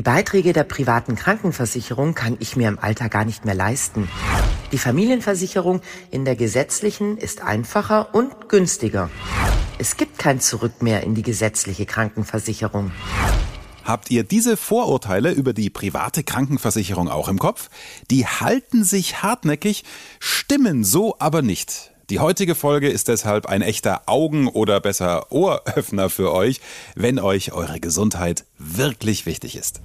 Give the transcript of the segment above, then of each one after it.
Die Beiträge der privaten Krankenversicherung kann ich mir im Alter gar nicht mehr leisten. Die Familienversicherung in der gesetzlichen ist einfacher und günstiger. Es gibt kein Zurück mehr in die gesetzliche Krankenversicherung. Habt ihr diese Vorurteile über die private Krankenversicherung auch im Kopf? Die halten sich hartnäckig, stimmen so aber nicht. Die heutige Folge ist deshalb ein echter Augen- oder besser Ohröffner für euch, wenn euch eure Gesundheit wirklich wichtig ist.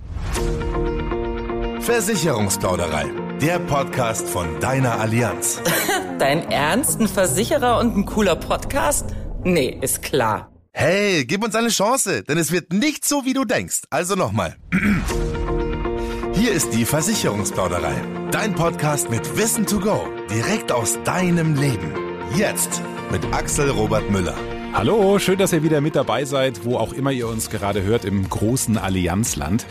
Versicherungsplauderei, der Podcast von deiner Allianz. Dein Ernst? Ein Versicherer und ein cooler Podcast? Nee, ist klar. Hey, gib uns eine Chance, denn es wird nicht so, wie du denkst. Also nochmal. Hier ist die Versicherungsplauderei, dein Podcast mit Wissen to go, direkt aus deinem Leben. Jetzt mit Axel Robert Müller. Hallo, schön, dass ihr wieder mit dabei seid, wo auch immer ihr uns gerade hört im großen Allianzland.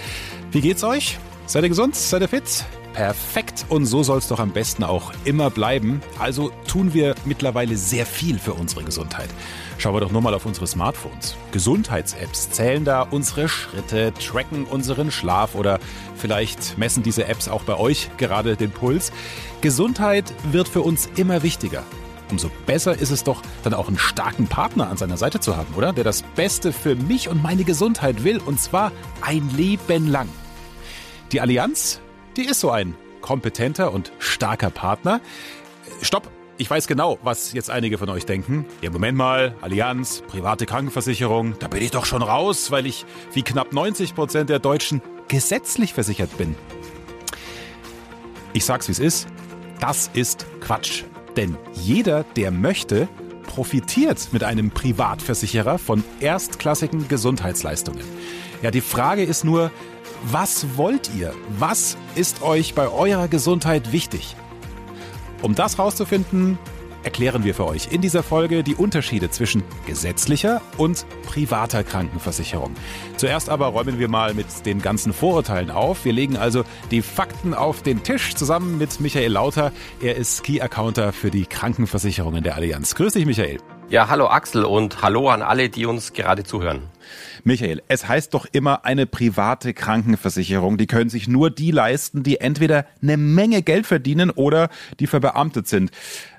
Wie geht's euch? Seid ihr gesund? Seid ihr fit? Perfekt. Und so soll es doch am besten auch immer bleiben. Also tun wir mittlerweile sehr viel für unsere Gesundheit. Schauen wir doch nur mal auf unsere Smartphones. Gesundheits-Apps zählen da unsere Schritte, tracken unseren Schlaf oder vielleicht messen diese Apps auch bei euch gerade den Puls. Gesundheit wird für uns immer wichtiger umso besser ist es doch, dann auch einen starken Partner an seiner Seite zu haben, oder? Der das Beste für mich und meine Gesundheit will, und zwar ein Leben lang. Die Allianz, die ist so ein kompetenter und starker Partner. Stopp! Ich weiß genau, was jetzt einige von euch denken. Ja, Moment mal, Allianz, private Krankenversicherung, da bin ich doch schon raus, weil ich wie knapp 90 Prozent der Deutschen gesetzlich versichert bin. Ich sag's wie es ist, das ist Quatsch. Denn jeder, der möchte, profitiert mit einem Privatversicherer von erstklassigen Gesundheitsleistungen. Ja, die Frage ist nur, was wollt ihr? Was ist euch bei eurer Gesundheit wichtig? Um das herauszufinden, erklären wir für euch in dieser Folge die Unterschiede zwischen gesetzlicher und privater Krankenversicherung. Zuerst aber räumen wir mal mit den ganzen Vorurteilen auf. Wir legen also die Fakten auf den Tisch zusammen mit Michael Lauter. Er ist Key Accounter für die Krankenversicherungen der Allianz. Grüß dich, Michael. Ja, hallo Axel und hallo an alle, die uns gerade zuhören. Michael, es heißt doch immer eine private Krankenversicherung. Die können sich nur die leisten, die entweder eine Menge Geld verdienen oder die verbeamtet sind.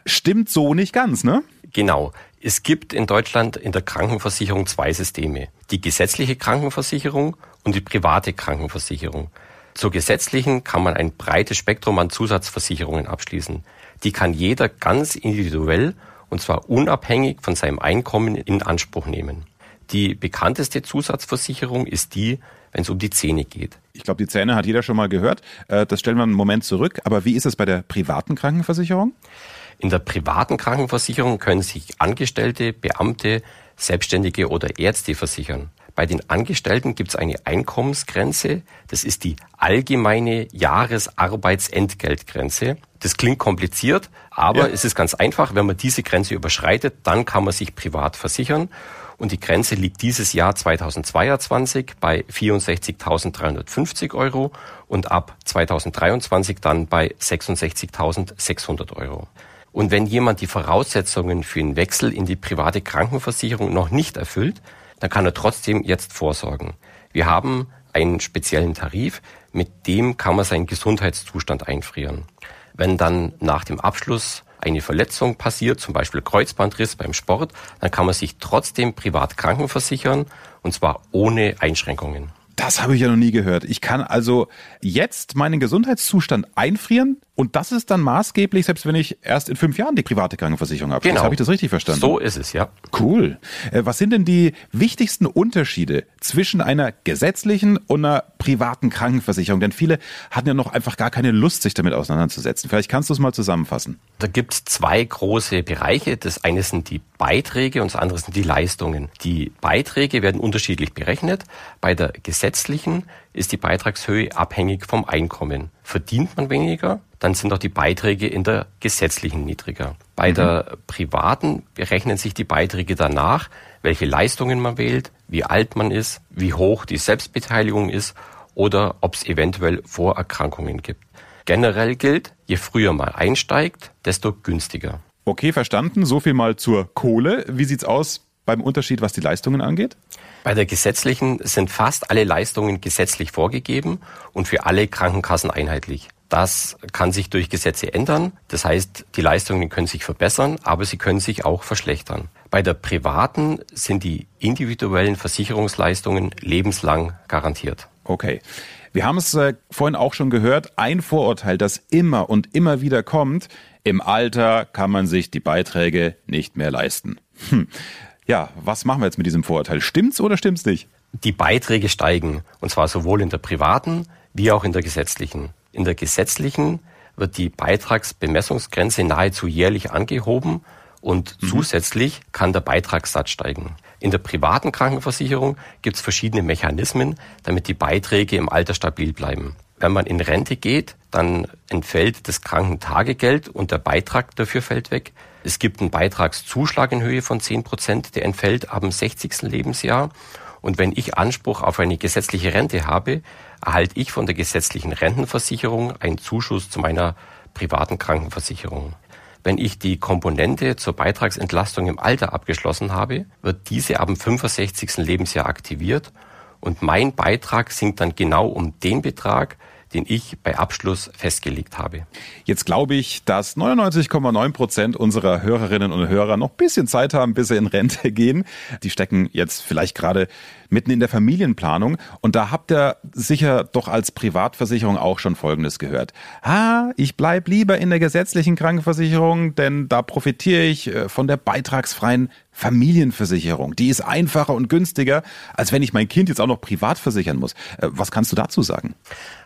Stimmt so nicht ganz, ne? Genau. Es gibt in Deutschland in der Krankenversicherung zwei Systeme. Die gesetzliche Krankenversicherung und die private Krankenversicherung. Zur gesetzlichen kann man ein breites Spektrum an Zusatzversicherungen abschließen. Die kann jeder ganz individuell und zwar unabhängig von seinem Einkommen in Anspruch nehmen. Die bekannteste Zusatzversicherung ist die, wenn es um die Zähne geht. Ich glaube, die Zähne hat jeder schon mal gehört. Äh, das stellen wir einen Moment zurück. Aber wie ist es bei der privaten Krankenversicherung? In der privaten Krankenversicherung können sich Angestellte, Beamte, Selbstständige oder Ärzte versichern. Bei den Angestellten gibt es eine Einkommensgrenze. Das ist die allgemeine Jahresarbeitsentgeltgrenze. Das klingt kompliziert, aber ja. es ist ganz einfach. Wenn man diese Grenze überschreitet, dann kann man sich privat versichern. Und die Grenze liegt dieses Jahr 2022 bei 64.350 Euro und ab 2023 dann bei 66.600 Euro. Und wenn jemand die Voraussetzungen für einen Wechsel in die private Krankenversicherung noch nicht erfüllt, dann kann er trotzdem jetzt vorsorgen. Wir haben einen speziellen Tarif, mit dem kann man seinen Gesundheitszustand einfrieren. Wenn dann nach dem Abschluss eine Verletzung passiert, zum Beispiel Kreuzbandriss beim Sport, dann kann man sich trotzdem privat krankenversichern und zwar ohne Einschränkungen. Das habe ich ja noch nie gehört. Ich kann also jetzt meinen Gesundheitszustand einfrieren und das ist dann maßgeblich, selbst wenn ich erst in fünf Jahren die private Krankenversicherung habe. Genau. Habe ich das richtig verstanden? So ist es, ja. Cool. Äh, was sind denn die wichtigsten Unterschiede zwischen einer gesetzlichen und einer privaten Krankenversicherung? Denn viele hatten ja noch einfach gar keine Lust, sich damit auseinanderzusetzen. Vielleicht kannst du es mal zusammenfassen. Da gibt es zwei große Bereiche. Das eine sind die Beiträge und das andere sind die Leistungen. Die Beiträge werden unterschiedlich berechnet. Bei der gesetzlichen ist die Beitragshöhe abhängig vom Einkommen. Verdient man weniger, dann sind auch die Beiträge in der gesetzlichen niedriger. Bei mhm. der privaten berechnen sich die Beiträge danach, welche Leistungen man wählt, wie alt man ist, wie hoch die Selbstbeteiligung ist oder ob es eventuell Vorerkrankungen gibt. Generell gilt, je früher man einsteigt, desto günstiger. Okay, verstanden. So viel mal zur Kohle. Wie sieht's aus beim Unterschied, was die Leistungen angeht? Bei der gesetzlichen sind fast alle Leistungen gesetzlich vorgegeben und für alle Krankenkassen einheitlich. Das kann sich durch Gesetze ändern. Das heißt, die Leistungen können sich verbessern, aber sie können sich auch verschlechtern. Bei der privaten sind die individuellen Versicherungsleistungen lebenslang garantiert. Okay. Wir haben es äh, vorhin auch schon gehört, ein Vorurteil, das immer und immer wieder kommt, im Alter kann man sich die Beiträge nicht mehr leisten. Hm. Ja, was machen wir jetzt mit diesem Vorurteil? Stimmt's oder stimmt's nicht? Die Beiträge steigen, und zwar sowohl in der privaten wie auch in der gesetzlichen. In der gesetzlichen wird die Beitragsbemessungsgrenze nahezu jährlich angehoben und mhm. zusätzlich kann der Beitragssatz steigen. In der privaten Krankenversicherung gibt es verschiedene Mechanismen, damit die Beiträge im Alter stabil bleiben. Wenn man in Rente geht, dann entfällt das Krankentagegeld und der Beitrag dafür fällt weg. Es gibt einen Beitragszuschlag in Höhe von 10 Prozent, der entfällt ab dem 60. Lebensjahr. Und wenn ich Anspruch auf eine gesetzliche Rente habe, erhalte ich von der gesetzlichen Rentenversicherung einen Zuschuss zu meiner privaten Krankenversicherung. Wenn ich die Komponente zur Beitragsentlastung im Alter abgeschlossen habe, wird diese ab dem 65. Lebensjahr aktiviert und mein Beitrag sinkt dann genau um den Betrag, den ich bei Abschluss festgelegt habe. Jetzt glaube ich, dass 99,9 Prozent unserer Hörerinnen und Hörer noch ein bisschen Zeit haben, bis sie in Rente gehen. Die stecken jetzt vielleicht gerade mitten in der Familienplanung. Und da habt ihr sicher doch als Privatversicherung auch schon Folgendes gehört. Ah, ich bleib lieber in der gesetzlichen Krankenversicherung, denn da profitiere ich äh, von der beitragsfreien Familienversicherung. Die ist einfacher und günstiger, als wenn ich mein Kind jetzt auch noch privat versichern muss. Äh, was kannst du dazu sagen?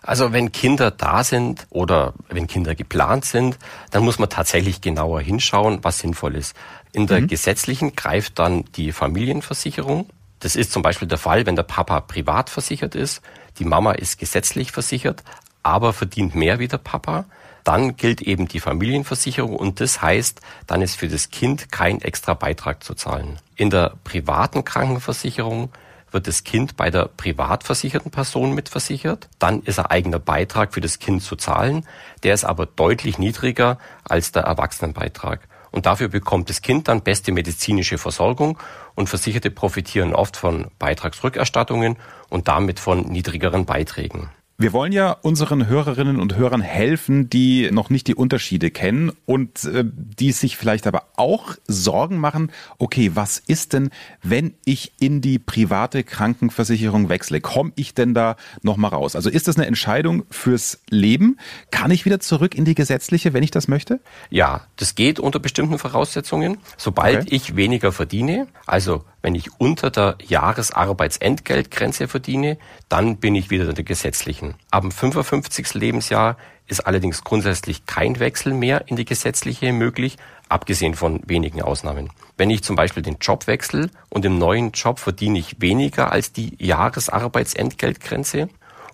Also wenn Kinder da sind oder wenn Kinder geplant sind, dann muss man tatsächlich genauer hinschauen, was sinnvoll ist. In der mhm. gesetzlichen greift dann die Familienversicherung. Das ist zum Beispiel der Fall, wenn der Papa privat versichert ist, die Mama ist gesetzlich versichert, aber verdient mehr wie der Papa. Dann gilt eben die Familienversicherung und das heißt, dann ist für das Kind kein extra Beitrag zu zahlen. In der privaten Krankenversicherung wird das Kind bei der privat versicherten Person mitversichert. Dann ist ein eigener Beitrag für das Kind zu zahlen. Der ist aber deutlich niedriger als der Erwachsenenbeitrag. Und dafür bekommt das Kind dann beste medizinische Versorgung und Versicherte profitieren oft von Beitragsrückerstattungen und damit von niedrigeren Beiträgen. Wir wollen ja unseren Hörerinnen und Hörern helfen, die noch nicht die Unterschiede kennen und äh, die sich vielleicht aber auch Sorgen machen, okay, was ist denn, wenn ich in die private Krankenversicherung wechsle? Komme ich denn da nochmal raus? Also ist das eine Entscheidung fürs Leben? Kann ich wieder zurück in die gesetzliche, wenn ich das möchte? Ja, das geht unter bestimmten Voraussetzungen. Sobald okay. ich weniger verdiene, also wenn ich unter der Jahresarbeitsentgeltgrenze verdiene, dann bin ich wieder in der gesetzlichen. Ab dem 55. Lebensjahr ist allerdings grundsätzlich kein Wechsel mehr in die gesetzliche möglich, abgesehen von wenigen Ausnahmen. Wenn ich zum Beispiel den Job wechsle und im neuen Job verdiene ich weniger als die Jahresarbeitsentgeltgrenze,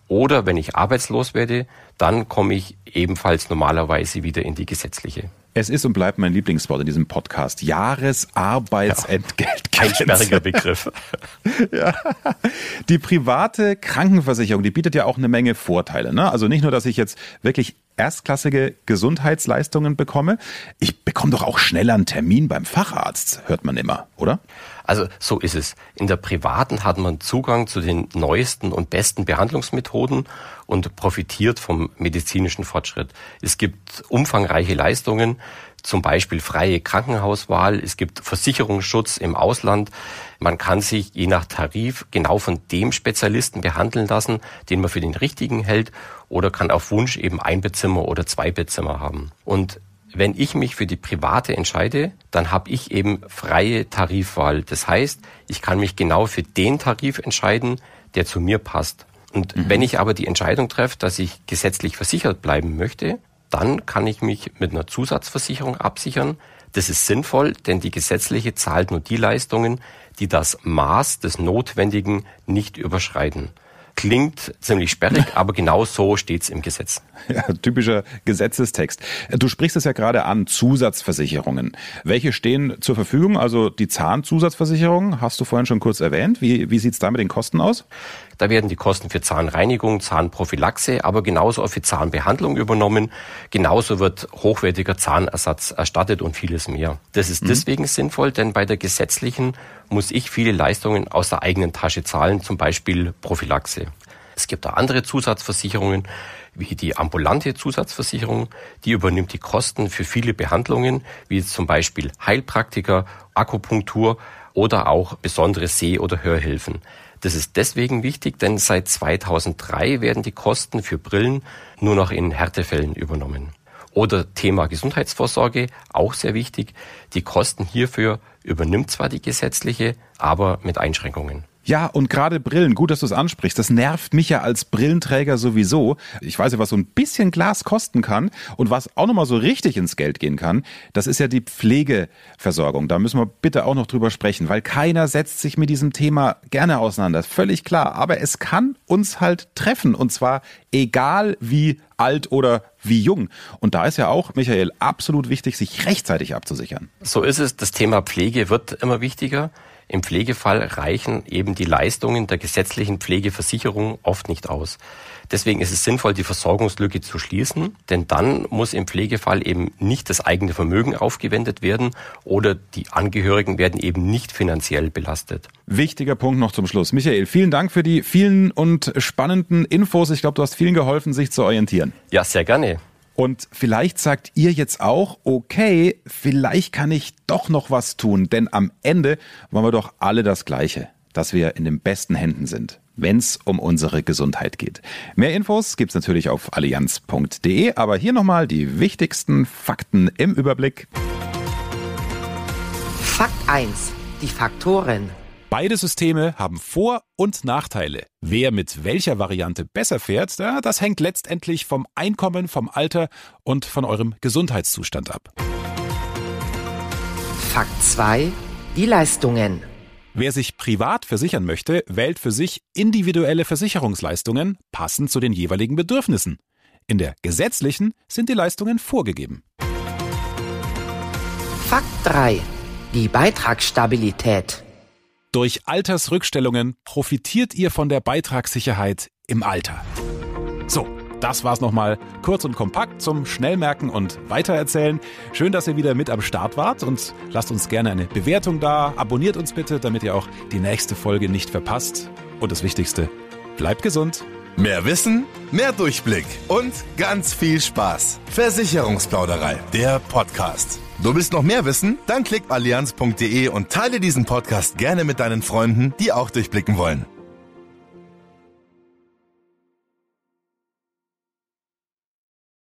oder wenn ich arbeitslos werde, dann komme ich ebenfalls normalerweise wieder in die gesetzliche. Es ist und bleibt mein Lieblingswort in diesem Podcast. Jahresarbeitsentgelt. Ja, ein sperriger Begriff. ja. Die private Krankenversicherung, die bietet ja auch eine Menge Vorteile. Ne? Also nicht nur, dass ich jetzt wirklich erstklassige Gesundheitsleistungen bekomme. Ich bekomme doch auch schneller einen Termin beim Facharzt, hört man immer, oder? Also so ist es. In der privaten hat man Zugang zu den neuesten und besten Behandlungsmethoden und profitiert vom medizinischen Fortschritt. Es gibt umfangreiche Leistungen, zum Beispiel freie Krankenhauswahl, es gibt Versicherungsschutz im Ausland. Man kann sich je nach Tarif genau von dem Spezialisten behandeln lassen, den man für den richtigen hält oder kann auf Wunsch eben ein Bettzimmer oder zwei Bettzimmer haben. Und wenn ich mich für die private entscheide, dann habe ich eben freie Tarifwahl. Das heißt, ich kann mich genau für den Tarif entscheiden, der zu mir passt. Und mhm. wenn ich aber die Entscheidung treffe, dass ich gesetzlich versichert bleiben möchte, dann kann ich mich mit einer Zusatzversicherung absichern. Das ist sinnvoll, denn die gesetzliche zahlt nur die Leistungen, die das Maß des Notwendigen nicht überschreiten. Klingt ziemlich sperrig, aber genau so steht's im Gesetz. Ja, typischer Gesetzestext. Du sprichst es ja gerade an, Zusatzversicherungen. Welche stehen zur Verfügung? Also die Zahnzusatzversicherung hast du vorhin schon kurz erwähnt. Wie, wie sieht's da mit den Kosten aus? Da werden die Kosten für Zahnreinigung, Zahnprophylaxe, aber genauso auch für Zahnbehandlung übernommen. Genauso wird hochwertiger Zahnersatz erstattet und vieles mehr. Das ist mhm. deswegen sinnvoll, denn bei der gesetzlichen muss ich viele Leistungen aus der eigenen Tasche zahlen, zum Beispiel Prophylaxe. Es gibt auch andere Zusatzversicherungen, wie die ambulante Zusatzversicherung. Die übernimmt die Kosten für viele Behandlungen, wie zum Beispiel Heilpraktiker, Akupunktur oder auch besondere Seh- oder Hörhilfen. Das ist deswegen wichtig, denn seit 2003 werden die Kosten für Brillen nur noch in Härtefällen übernommen. Oder Thema Gesundheitsvorsorge, auch sehr wichtig. Die Kosten hierfür übernimmt zwar die gesetzliche, aber mit Einschränkungen. Ja, und gerade Brillen, gut, dass du es ansprichst. Das nervt mich ja als Brillenträger sowieso. Ich weiß ja, was so ein bisschen Glas kosten kann und was auch nochmal so richtig ins Geld gehen kann. Das ist ja die Pflegeversorgung. Da müssen wir bitte auch noch drüber sprechen, weil keiner setzt sich mit diesem Thema gerne auseinander. Völlig klar. Aber es kann uns halt treffen und zwar egal wie alt oder wie jung. Und da ist ja auch, Michael, absolut wichtig, sich rechtzeitig abzusichern. So ist es. Das Thema Pflege wird immer wichtiger. Im Pflegefall reichen eben die Leistungen der gesetzlichen Pflegeversicherung oft nicht aus. Deswegen ist es sinnvoll, die Versorgungslücke zu schließen, denn dann muss im Pflegefall eben nicht das eigene Vermögen aufgewendet werden oder die Angehörigen werden eben nicht finanziell belastet. Wichtiger Punkt noch zum Schluss. Michael, vielen Dank für die vielen und spannenden Infos. Ich glaube, du hast vielen geholfen, sich zu orientieren. Ja, sehr gerne. Und vielleicht sagt ihr jetzt auch, okay, vielleicht kann ich doch noch was tun, denn am Ende wollen wir doch alle das Gleiche, dass wir in den besten Händen sind, wenn es um unsere Gesundheit geht. Mehr Infos gibt's natürlich auf allianz.de, aber hier nochmal die wichtigsten Fakten im Überblick. Fakt 1. Die Faktoren. Beide Systeme haben Vor- und Nachteile. Wer mit welcher Variante besser fährt, das hängt letztendlich vom Einkommen, vom Alter und von eurem Gesundheitszustand ab. Fakt 2. Die Leistungen. Wer sich privat versichern möchte, wählt für sich individuelle Versicherungsleistungen passend zu den jeweiligen Bedürfnissen. In der gesetzlichen sind die Leistungen vorgegeben. Fakt 3. Die Beitragsstabilität. Durch Altersrückstellungen profitiert ihr von der Beitragssicherheit im Alter. So, das war's nochmal kurz und kompakt zum Schnellmerken und Weitererzählen. Schön, dass ihr wieder mit am Start wart und lasst uns gerne eine Bewertung da. Abonniert uns bitte, damit ihr auch die nächste Folge nicht verpasst. Und das Wichtigste, bleibt gesund. Mehr Wissen, mehr Durchblick und ganz viel Spaß. Versicherungsplauderei, der Podcast. Du willst noch mehr wissen? Dann klick allianz.de und teile diesen Podcast gerne mit deinen Freunden, die auch durchblicken wollen.